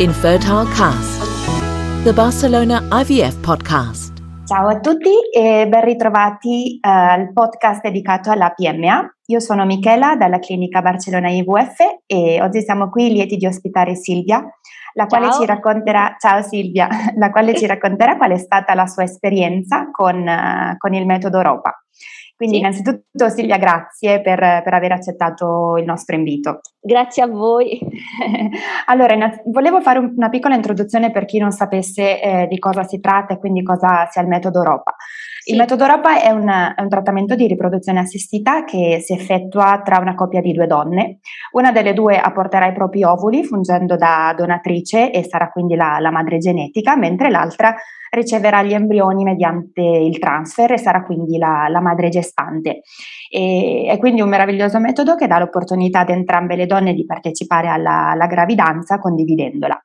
Infertile Cast, the Barcelona IVF podcast. Ciao a tutti e ben ritrovati uh, al podcast dedicato alla PMA. Io sono Michela dalla clinica Barcellona IVF e oggi siamo qui lieti di ospitare Silvia, la quale ci racconterà, ciao Silvia, la quale ci racconterà qual è stata la sua esperienza con, uh, con il metodo Europa. Quindi sì. innanzitutto Silvia, grazie per, per, aver accettato il nostro invito. Grazie a voi. allora, volevo fare un, una piccola introduzione per chi non sapesse eh, di cosa si tratta e quindi cosa sia il metodo Europa. Sì. Il metodo Europa è un, è un, trattamento di riproduzione assistita che si effettua tra una coppia di due donne. Una delle due apporterà i propri ovuli fungendo da donatrice e sarà quindi la, la madre genetica, mentre l'altra riceverà gli embrioni mediante il transfer e sarà quindi la, la madre gestante. E, è quindi un meraviglioso metodo che dà l'opportunità ad entrambe le donne di partecipare alla, alla gravidanza condividendola.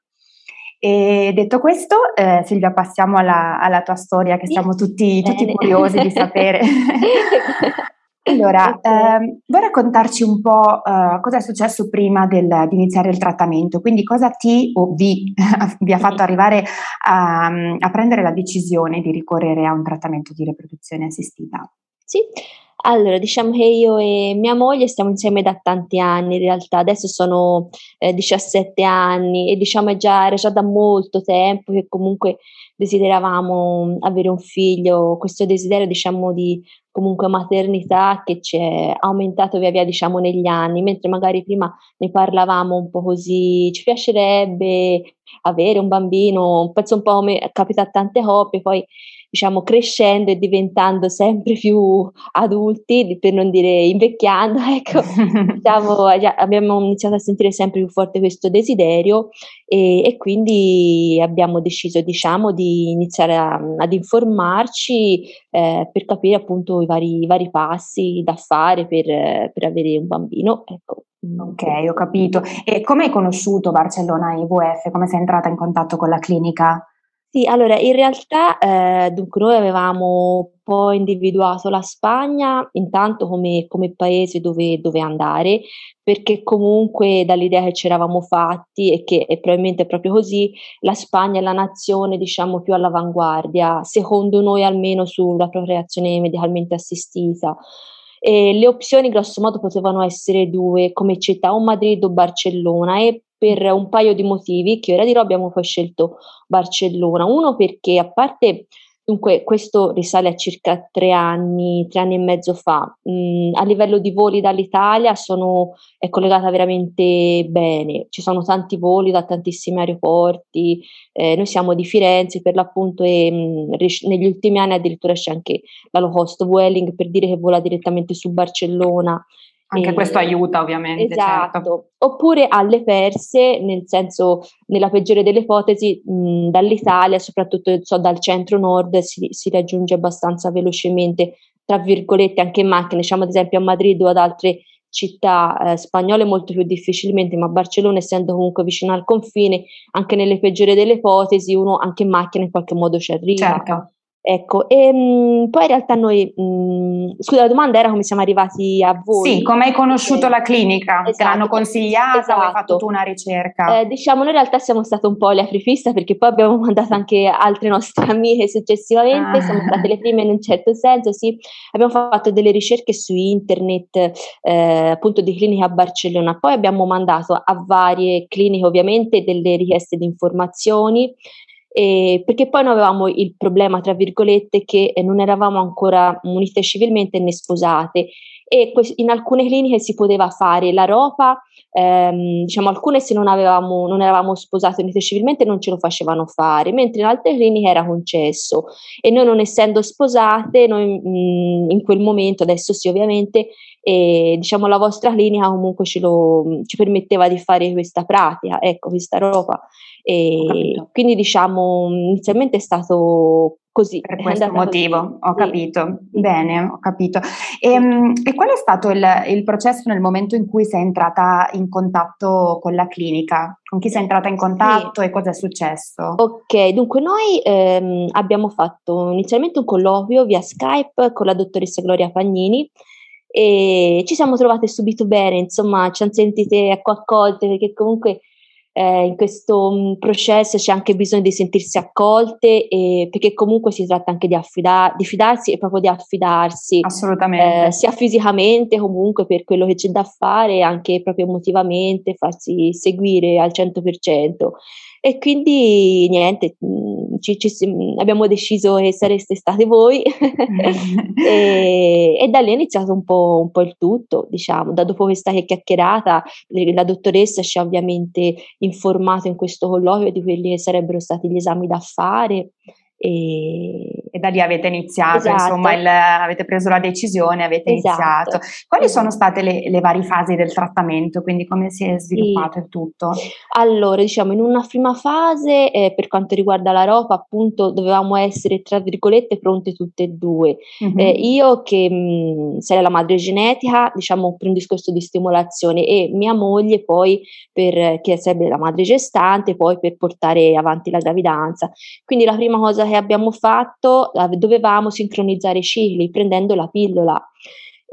E detto questo, eh, Silvia, passiamo alla, alla, tua storia che siamo tutti, tutti curiosi di sapere. allora, eh, vuoi raccontarci un po' eh, cosa è successo prima del, di iniziare il trattamento? Quindi cosa ti o vi, vi ha fatto arrivare a, a prendere la decisione di ricorrere a un trattamento di riproduzione assistita? Sì, allora, diciamo che io e mia moglie stiamo insieme da tanti anni, in realtà. Adesso sono eh, 17 anni e diciamo è già, era già da molto tempo che comunque desideravamo avere un figlio, questo desiderio diciamo di comunque maternità che ci è aumentato via via diciamo negli anni, mentre magari prima ne parlavamo un po' così, ci piacerebbe avere un bambino, penso un po' come capita a tante coppie, poi diciamo, crescendo e diventando sempre più adulti, per non dire invecchiando, ecco, diciamo, abbiamo iniziato a sentire sempre più forte questo desiderio e, e quindi abbiamo deciso, diciamo, di iniziare a, ad informarci eh, per capire appunto i vari, i vari, passi da fare per, per avere un bambino, ecco. Ok, ho capito. E come hai conosciuto Barcellona IVF? Come sei entrata in contatto con la clinica? Sì, allora in realtà, ehm, dunque noi avevamo un po' individuato la Spagna intanto come come paese dove dove andare, perché comunque dall'idea che ci eravamo fatti e che e probabilmente è proprio così, la Spagna è la nazione diciamo più all'avanguardia, secondo noi almeno sulla procreazione medicalmente assistita. E le opzioni grosso modo potevano essere due come città, o Madrid o Barcellona e per un paio di motivi che ora dirò abbiamo poi scelto Barcellona. Uno perché a parte Dunque, questo risale a circa tre anni, tre anni e mezzo fa. Mm, a livello di voli dall'Italia sono, è collegata veramente bene, ci sono tanti voli da tantissimi aeroporti, eh, noi siamo di Firenze per l'appunto e mh, mm, negli ultimi anni addirittura c'è anche la low cost Vueling per dire che vola direttamente su Barcellona anche e, questo aiuta ovviamente. Esatto. Certo. Oppure alle perse, nel senso, nella peggiore delle ipotesi, mh, dall'Italia, soprattutto so, dal centro-nord, si, si, raggiunge abbastanza velocemente, tra virgolette, anche in macchina, diciamo ad esempio a Madrid o ad altre città eh, spagnole molto più difficilmente, ma Barcellona essendo comunque vicino al confine, anche nelle peggiori delle ipotesi, uno anche in macchina in qualche modo ci arriva. Certo. Ecco, e ehm, mh, poi in realtà noi, mh, scusa, la domanda era come siamo arrivati a voi. Sì, come hai conosciuto la clinica? Esatto. Te l'hanno consigliata esatto. o hai fatto tu una ricerca? Eh, diciamo, noi in realtà siamo state un po' le aprifista perché poi abbiamo mandato anche altre nostre amiche successivamente, ah. siamo state le prime in un certo senso, sì. Abbiamo fatto delle ricerche su internet, eh, appunto di cliniche a Barcellona, poi abbiamo mandato a varie cliniche ovviamente delle richieste di informazioni, eh, perché poi noi avevamo il problema, tra virgolette, che eh, non eravamo ancora munite civilmente né sposate. E in alcune cliniche si poteva fare la ropa, ehm, diciamo alcune se non, avevamo, non eravamo sposate unite civilmente non ce lo facevano fare, mentre in altre cliniche era concesso. E noi non essendo sposate, noi mh, mm, in quel momento, adesso sì ovviamente, e diciamo la vostra clinica comunque lo, ci permetteva di fare questa pratica, ecco questa roba. E quindi diciamo inizialmente è stato così. Per questo motivo, così. ho capito. Sì. Bene, ho capito. E, ehm, e, qual è stato il, il, processo nel momento in cui sei entrata in contatto con la clinica? Con chi sei entrata in contatto sì. e cosa è successo? Ok, dunque noi ehm, abbiamo fatto inizialmente un colloquio via Skype con la dottoressa Gloria Pagnini e ci siamo trovate subito bene, insomma ci hanno sentite accolte perché comunque eh, in questo mh, mm, processo c'è anche bisogno di sentirsi accolte e, perché comunque si tratta anche di, affida- di fidarsi e proprio di affidarsi assolutamente. eh, sia fisicamente comunque per quello che c'è da fare anche proprio emotivamente farsi seguire al 100% e quindi niente, mm, ci, ci, abbiamo deciso che sareste state voi. E, e, da lì è iniziato un po', un po', il tutto, diciamo, da dopo questa chiacchierata la dottoressa ci ha ovviamente informato in questo colloquio di quelli che sarebbero stati gli esami da fare. E, e, da lì avete iniziato, esatto. insomma, il, avete preso la decisione, avete esatto. iniziato. Quali sono state le, le, varie fasi del trattamento? Quindi come si è sviluppato sì. il tutto? Allora, diciamo, in una prima fase, eh, per quanto riguarda la ropa, appunto, dovevamo essere, tra virgolette, pronte tutte e due. Mm-hmm. Eh, io che mh, sarei la madre genetica, diciamo, per un discorso di stimolazione e mia moglie poi per, che sarebbe la madre gestante, poi per portare avanti la gravidanza. Quindi la prima cosa che che abbiamo fatto dovevamo sincronizzare i cicli prendendo la pillola.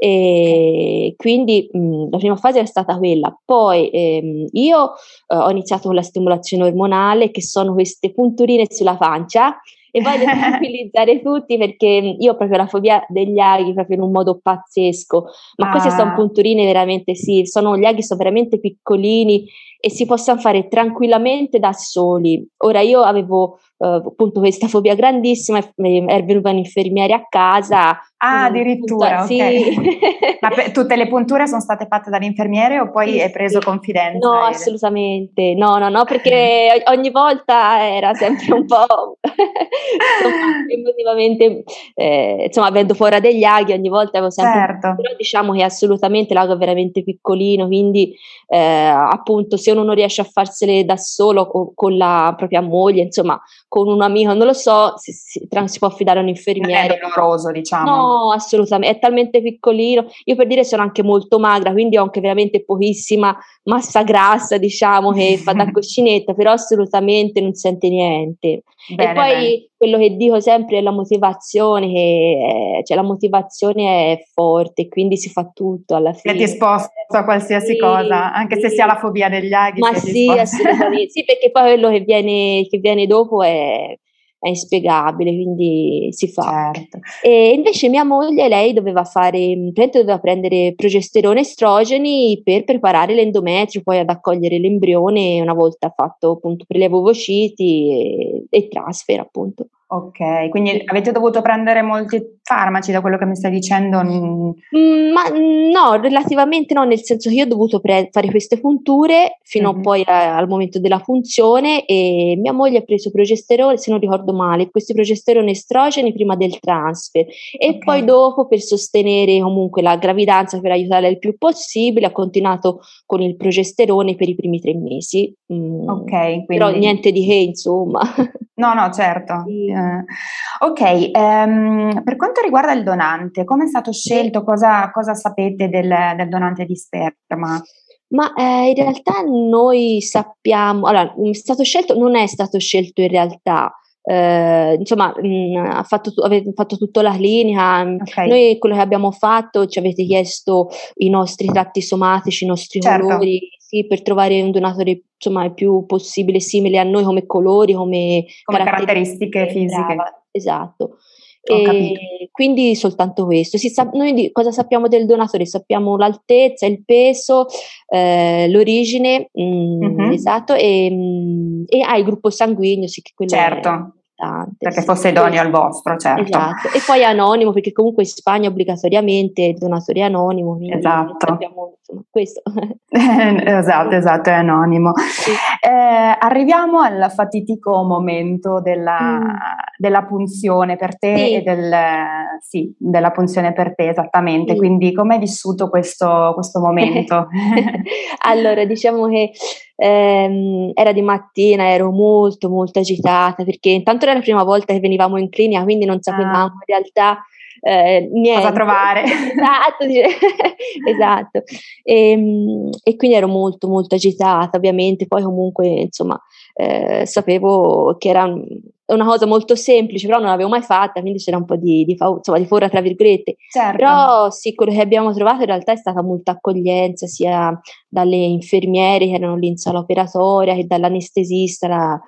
E quindi mh, la prima fase è stata quella. Poi ehm, io eh, ho iniziato con la stimolazione ormonale, che sono queste punturine sulla pancia, e voglio tranquillizzare tutti perché io ho proprio la fobia degli aghi proprio in un modo pazzesco, ma ah. queste sono punturine veramente sì, sono gli aghi sono veramente piccolini e si possono fare tranquillamente da soli. Ora io avevo uh, appunto questa fobia grandissima, è venuta un infermiere a casa. Ah, addirittura, punto, okay. sì. Ma per, tutte le punture sono state fatte dall'infermiere o poi sì, hai preso sì. confidenza? No, assolutamente, no, no, no, perché ogni volta era sempre un po' emotivamente, eh, insomma, avendo fuori degli aghi, ogni volta avevo sempre... Certo. Però diciamo che assolutamente l'ago è veramente piccolino, quindi eh, appunto se uno non riesce a farsele da solo con, con la propria moglie, insomma, con un amico, non lo so, si, si, si può affidare a un infermiere. È doloroso, diciamo. No, assolutamente, è talmente piccolino. Io per dire sono anche molto magra, quindi ho anche veramente pochissima massa grassa, diciamo, che fa da cuscinetta, però assolutamente non sente niente. Bene, e poi bene. Quello che dico sempre è la motivazione, che è, cioè la motivazione è forte, quindi si fa tutto alla fine. Che ti sposta a qualsiasi sì, sì. anche se si ha la fobia degli aghi. Ma sì, assolutamente, sì, perché poi quello che viene, che viene dopo è è inspiegabile, quindi si fa. Certo. E invece mia moglie, lei doveva fare, doveva prendere progesterone e estrogeni per preparare l'endometrio, poi ad accogliere l'embrione una volta fatto appunto prelevo ovociti e, e transfer appunto. Ok, quindi avete dovuto prendere molti farmaci da quello che mi stai dicendo? Mm, ma no, relativamente no, nel senso che io ho dovuto pre- fare queste punture fino mm-hmm. poi a- al momento della funzione e mia moglie ha preso progesterone, se non ricordo male, questi progesterone estrogeni prima del transfer e okay. poi dopo per sostenere comunque la gravidanza, per aiutarla il più possibile, ha continuato con il progesterone per i primi tre mesi. Mm, ok, quindi... però niente di che insomma. No, no, certo. Sì. Eh, ok, um, per quanto riguarda il donante, come è stato scelto? Cosa, cosa sapete del, del, donante di sperma? Ma eh, in realtà noi sappiamo, allora, è stato scelto, non è stato scelto in realtà, eh, insomma, mh, mm, ha fatto, avete fatto tutta la clinica. Okay. Noi quello che abbiamo fatto ci avete chiesto i nostri tratti somatici, i nostri certo. colori, sì, per trovare un donatore insomma il più possibile simile a noi come colori, come, come caratteristiche, caratteristiche fisiche. Brava, esatto. Quindi soltanto questo. Sa- noi di- cosa sappiamo del donatore? Sappiamo l'altezza, il peso, eh, l'origine, mh, mm-hmm. esatto, e, mh, mm, e ah, il gruppo sanguigno, sì, che quello certo. Importante. Perché sì. fosse idoneo al vostro, certo. Esatto. E poi anonimo, perché comunque in Spagna obbligatoriamente il donatore è anonimo. Esatto. Sappiamo, insomma, questo. esatto, esatto, è anonimo. Sì. Eh, arriviamo al fatitico momento della, mm. della punzione per te sì. e del, sì, della punzione per te, esattamente. Quindi come hai vissuto questo, questo momento? allora, diciamo che ehm, era di mattina, ero molto molto agitata perché intanto era la prima volta che venivamo in clinica, quindi non sapevamo ah. in realtà eh, niente. Cosa trovare. Esatto, esatto. E, ehm, e, quindi ero molto molto agitata ovviamente, poi comunque insomma eh, sapevo che era una cosa molto semplice, però non l'avevo mai fatta, quindi c'era un po' di, di, insomma, di forra tra virgolette. Certo. Però sì, quello che abbiamo trovato in realtà è stata molta accoglienza, sia dalle infermiere che erano lì in sala operatoria che dall'anestesista, la,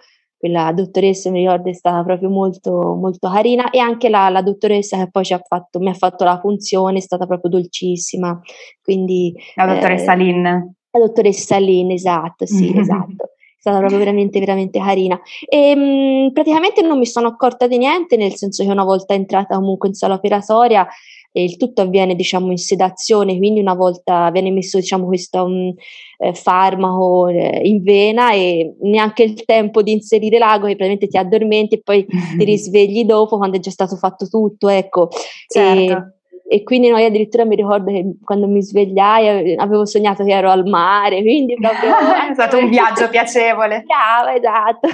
quella dottoressa mi ricordo è stata proprio molto, molto carina e anche la, la dottoressa che poi ha fatto, mi ha fatto la funzione è stata proprio dolcissima. Quindi, la dottoressa eh, Lin. La dottoressa Lin, esatto, sì, esatto stata proprio veramente, veramente carina. E mh, praticamente non mi sono accorta di niente, nel senso che una volta entrata comunque in sala operatoria, eh, il tutto avviene diciamo in sedazione, quindi una volta viene messo diciamo questo um, eh, farmaco eh, in vena e neanche il tempo di inserire l'ago che praticamente ti addormenti e poi ti risvegli dopo quando è già stato fatto tutto, ecco. Certo. E, e quindi noi addirittura mi ricordo che quando mi svegliai avevo sognato che ero al mare, quindi proprio... è stato un viaggio piacevole. Brava, esatto.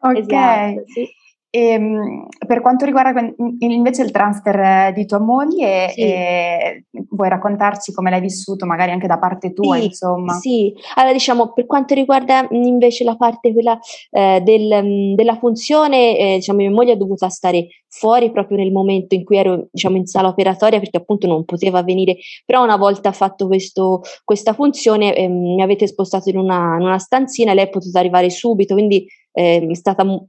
ok. Esatto, sì. E, ehm, per quanto riguarda invece il transfer di tua moglie, sì. eh, vuoi raccontarci come l'hai vissuto, magari anche da parte tua, sì, insomma? Sì, allora diciamo per quanto riguarda invece la parte quella eh, del, della funzione, eh, diciamo mia moglie è dovuta stare fuori proprio nel momento in cui ero diciamo in sala operatoria perché appunto non poteva venire, però una volta fatto questo, questa funzione ehm, mi avete spostato in una, in una stanzina e lei è potuta arrivare subito, quindi eh, è stata m-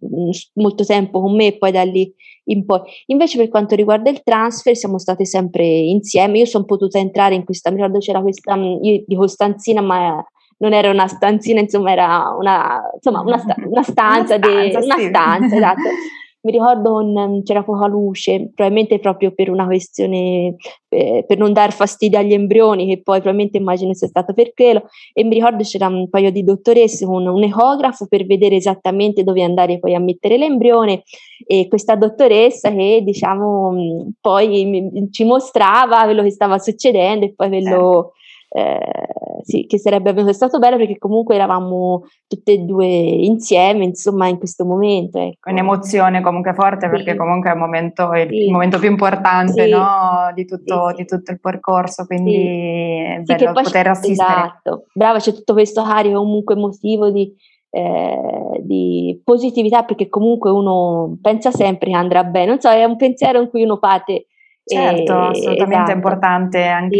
molto tempo con me e poi da lì in poi. Invece per quanto riguarda il transfer siamo state sempre insieme, io sono potuta entrare in questa, mi ricordo c'era questa, io dico stanzina ma non era una stanzina, insomma era una, insomma, una, sta- una stanza, una stanza, de- sì. una stanza esatto. mi ricordo con, c'era poca luce, probabilmente proprio per una questione, eh, per non dar fastidio agli embrioni, che poi probabilmente immagino sia stato per quello, e mi ricordo c'era un paio di dottoresse con un ecografo per vedere esattamente dove andare poi a mettere l'embrione, e questa dottoressa che diciamo poi mi, ci mostrava quello che stava succedendo e poi quello... Eh eh, sì, che sarebbe stato bello perché comunque eravamo tutte e due insieme, insomma, in questo momento. Ecco. Un'emozione comunque forte sì. perché comunque è, momento, è sì. il momento più importante no? di, tutto, di, tutto, il percorso, quindi è bello poter assistere. Esatto, brava, c'è tutto questo carico comunque emotivo di, eh, di positività perché comunque uno pensa sempre che andrà bene, non so, è un pensiero in cui uno parte Certo, assolutamente esatto. importante anche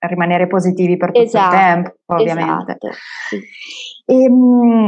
rimanere positivi per tutto esatto, il tempo, ovviamente. Esatto, sì. e, ehm,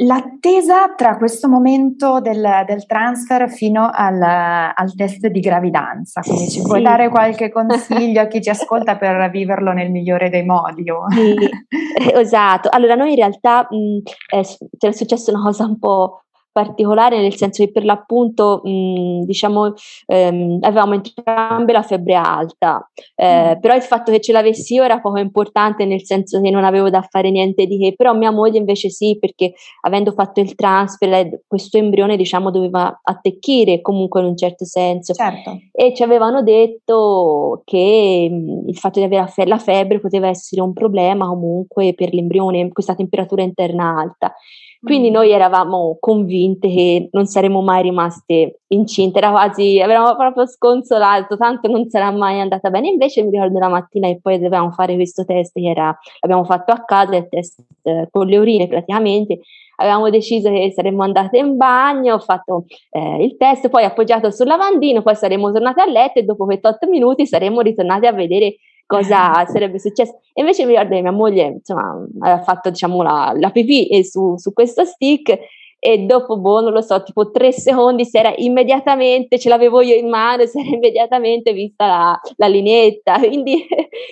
l'attesa tra questo momento del, del transfer fino al, al, test di gravidanza, quindi ci sì. puoi dare qualche consiglio a chi ci ascolta per viverlo nel migliore dei modi? Sì, esatto. Allora, noi in realtà mh, è, è successa una cosa un po' particolare nel senso che per l'appunto mh, diciamo ehm, avevamo entrambe la febbre alta eh, mm. però il fatto che ce l'avessi io era poco importante nel senso che non avevo da fare niente di che però mia moglie invece sì perché avendo fatto il transfer questo embrione diciamo doveva attecchire comunque in un certo senso certo. e ci avevano detto che mh, il fatto di avere la febbre poteva essere un problema comunque per l'embrione questa temperatura interna alta quindi noi eravamo convinte che non saremmo mai rimaste incinte, era quasi, avevamo proprio sconsolato, tanto non sarà mai andata bene. Invece mi ricordo la mattina che poi dovevamo fare questo test che era, l'abbiamo fatto a casa, il test eh, con le urine praticamente. Avevamo deciso che saremmo andate in bagno, ho fatto eh, il test, poi appoggiato sul lavandino, poi saremmo tornate a letto e dopo 28 minuti saremmo ritornate a vedere cosa sarebbe successo. E invece mi ricordo che mia moglie, insomma, aveva fatto, diciamo, la, la pipì su, su questo stick e dopo, boh, non lo so, tipo tre secondi si era immediatamente, ce l'avevo io in mano, si era immediatamente vista la, la linetta, quindi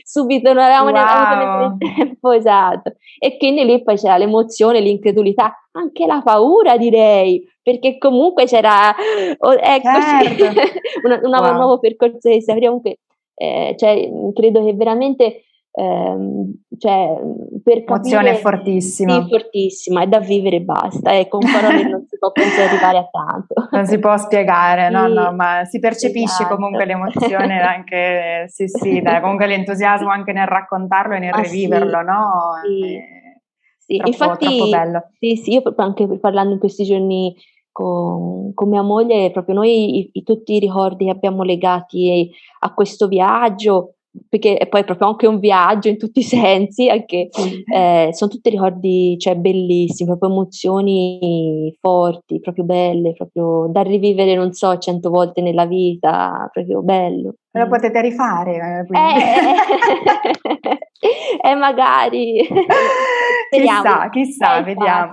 subito non avevamo wow. neanche il tempo esatto. E quindi lì poi c'era l'emozione, l'incredulità, anche la paura direi, perché comunque c'era, oh, eccoci, certo. una, una, wow. un nuovo percorso che si apriva comunque eh, cioè, credo che veramente ehm, cioè, per Emozione capire, fortissima. Sì, fortissima, è da vivere e basta, e con parole non si può pensare arrivare a tanto. Non si può spiegare, sì, no, no, ma si percepisce esatto. comunque l'emozione anche, sì, sì, dai, comunque l'entusiasmo anche nel raccontarlo e nel ah, riviverlo, sì, no? Sì. È sì, troppo, infatti, troppo bello. Sì, sì, io anche parlando in questi giorni con, con mia moglie, proprio noi i, i, tutti i ricordi che abbiamo legati a questo viaggio, perché è poi proprio anche un viaggio in tutti i sensi, anche, eh, sono tutti ricordi cioè, bellissimi, proprio emozioni forti, proprio belle, proprio da rivivere, non so, cento volte nella vita, proprio bello. Lo potete rifare. Eh, eh, eh magari. chissà, chissà, eh, vediamo.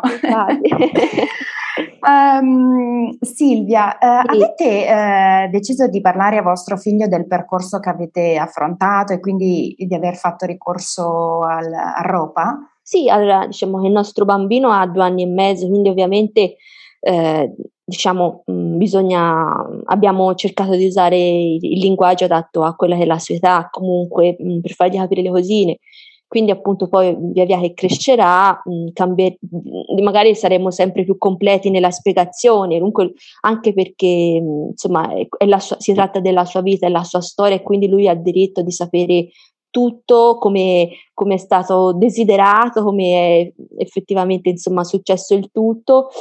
Um, Silvia, uh, sì. avete uh, deciso di parlare a vostro figlio del percorso che avete affrontato e quindi di aver fatto ricorso al, a ROPA? Sì, allora diciamo che il nostro bambino ha due anni e mezzo, quindi ovviamente eh, diciamo, mm, bisogna, abbiamo cercato di usare il, il, linguaggio adatto a quella che è la sua età, comunque mh, mm, per fargli capire le cosine. Quindi appunto poi via via che crescerà, mh, mm, cambier- magari saremo sempre più completi nella spiegazione, comunque anche perché insomma è, è sua, si tratta della sua vita, è la sua storia e quindi lui ha diritto di sapere tutto come, come, è stato desiderato, come è effettivamente insomma successo il tutto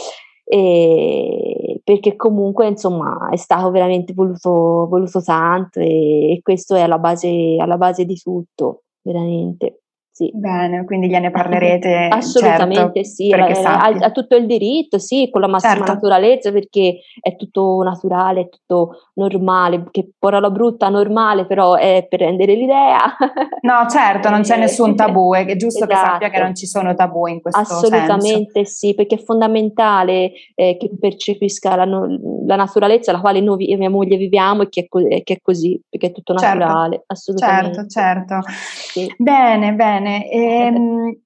e perché comunque insomma è stato veramente voluto, voluto tanto e, e questo è alla base, alla base di tutto, veramente. Sì. Bene, quindi gliene parlerete. Assolutamente certo, sì, ha, ha, tutto il diritto, sì, con la massima certo. naturalezza perché è tutto naturale, è tutto normale, che parola brutta, normale, però è per rendere l'idea. No, certo, non c'è nessun tabù, è giusto esatto. che sappia che non ci sono tabù in questo Assolutamente senso. sì, perché è fondamentale eh, che percepisca la, la, naturalezza alla quale noi e mia moglie viviamo e che è, co- che è così, perché è tutto certo. naturale, certo, assolutamente. Certo, certo. Sì. Bene, bene bene. E, ehm,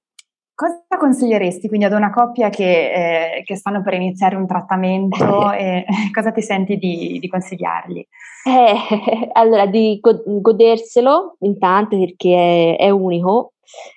cosa consiglieresti quindi ad una coppia che, eh, che stanno per iniziare un trattamento e cosa ti senti di, di consigliargli? Eh, allora, di goderselo intanto perché è, è unico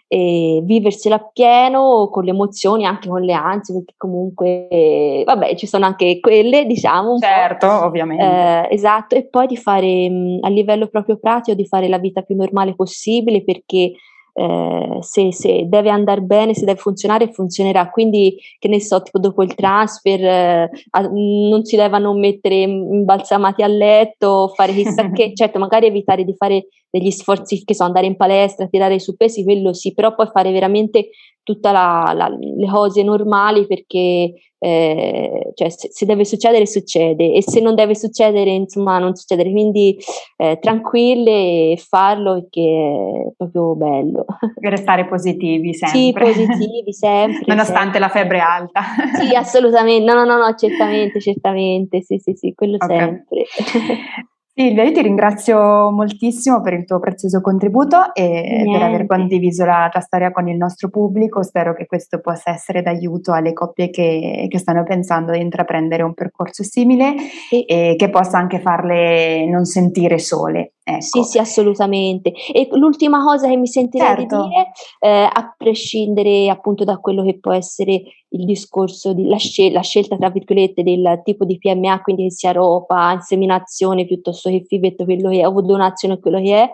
e viverselo appieno con le emozioni, anche con le ansie, perché comunque, vabbè, ci sono anche quelle, diciamo. certo, ovviamente. Eh, esatto, e poi di fare mh, a livello proprio pratico, di fare la vita più normale possibile, perché eh, se, se, deve andare bene, se deve funzionare, funzionerà. Quindi, che ne so, tipo dopo il transfer, eh, non si devono mettere imbalsamati a letto, fare chissà che, certo, magari evitare di fare degli sforzi, che so, andare in palestra, tirare su pesi, quello sì, però poi fare veramente tutte le cose normali perché eh, cioè, se, se, deve succedere succede e se non deve succedere insomma non succedere. Quindi eh, tranquille e farlo perché è proprio bello. Per restare positivi sempre. sì positivi sempre nonostante sempre. la febbre alta. Sì assolutamente. No no no, no certamente certamente. Sì sì sì quello okay. sempre Silvia, io ti ringrazio moltissimo per il tuo prezioso contributo e Niente. per aver condiviso la tua storia con il nostro pubblico. Spero che questo possa essere d'aiuto alle coppie che, che stanno pensando di intraprendere un percorso simile sì. e che possa anche farle non sentire sole. Ecco. Sì, sì, assolutamente. E l'ultima cosa che mi sentirei certo. di dire, eh, a prescindere appunto da quello che può essere il discorso di la, scel- la, scelta, tra virgolette, del tipo di PMA, quindi che sia ropa, inseminazione piuttosto che fivetto, quello che è, o donazione, quello che è,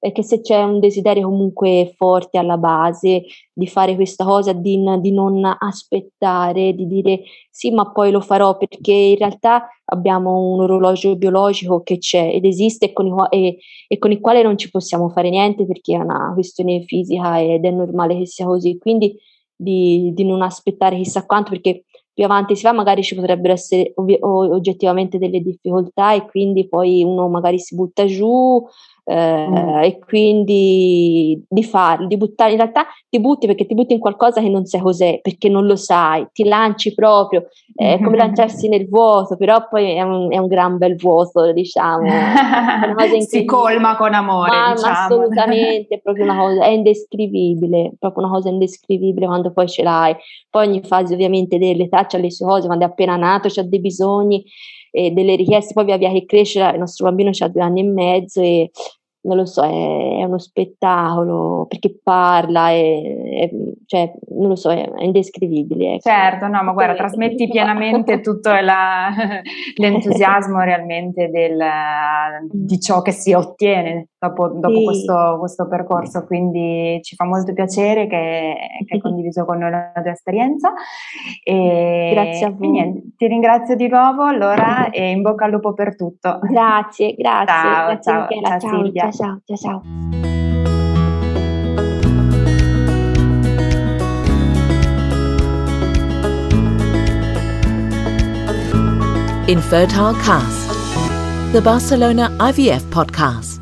che se c'è un desiderio comunque forte alla base di fare questa cosa, di, di, non aspettare, di dire sì, ma poi lo farò, perché in realtà abbiamo un orologio biologico che c'è ed esiste e con, i, e, e con il quale non ci possiamo fare niente perché è una questione fisica ed è normale che sia così. Quindi di, di non aspettare chissà quanto, perché più avanti si va magari ci potrebbero essere ovvi- oggettivamente delle difficoltà e quindi poi uno magari si butta giù eh, mm. e quindi di farlo, di buttare, in realtà ti butti perché ti butti in qualcosa che non sai cos'è, perché non lo sai, ti lanci proprio, è come lanciarsi nel vuoto, però poi è un, è un gran bel vuoto, diciamo. si colma con amore, ma, diciamo. ma assolutamente, è proprio una cosa, è indescrivibile, proprio una cosa indescrivibile quando poi ce l'hai. Poi ogni fase ovviamente dell'età c'ha le sue cose, quando è appena nato c'ha dei bisogni e delle richieste, poi via via che cresce il nostro bambino ha due anni e mezzo e non lo so, è, è uno spettacolo perché parla, è, è, cioè, non lo so, è, indescrivibile. Ecco. Certo, no, ma guarda, trasmetti pienamente tutto la, l'entusiasmo realmente del, di ciò che si ottiene dopo, dopo sì. questo, questo, percorso, quindi ci fa molto piacere che, che hai condiviso con noi la tua esperienza. E, grazie a voi. Niente, ti ringrazio di nuovo allora e in bocca al lupo per tutto. Grazie, grazie. Ciao, grazie ciao, ciao, ciao, Silvia. ciao, ciao, ciao. Infertile Cast, the Barcelona IVF podcast.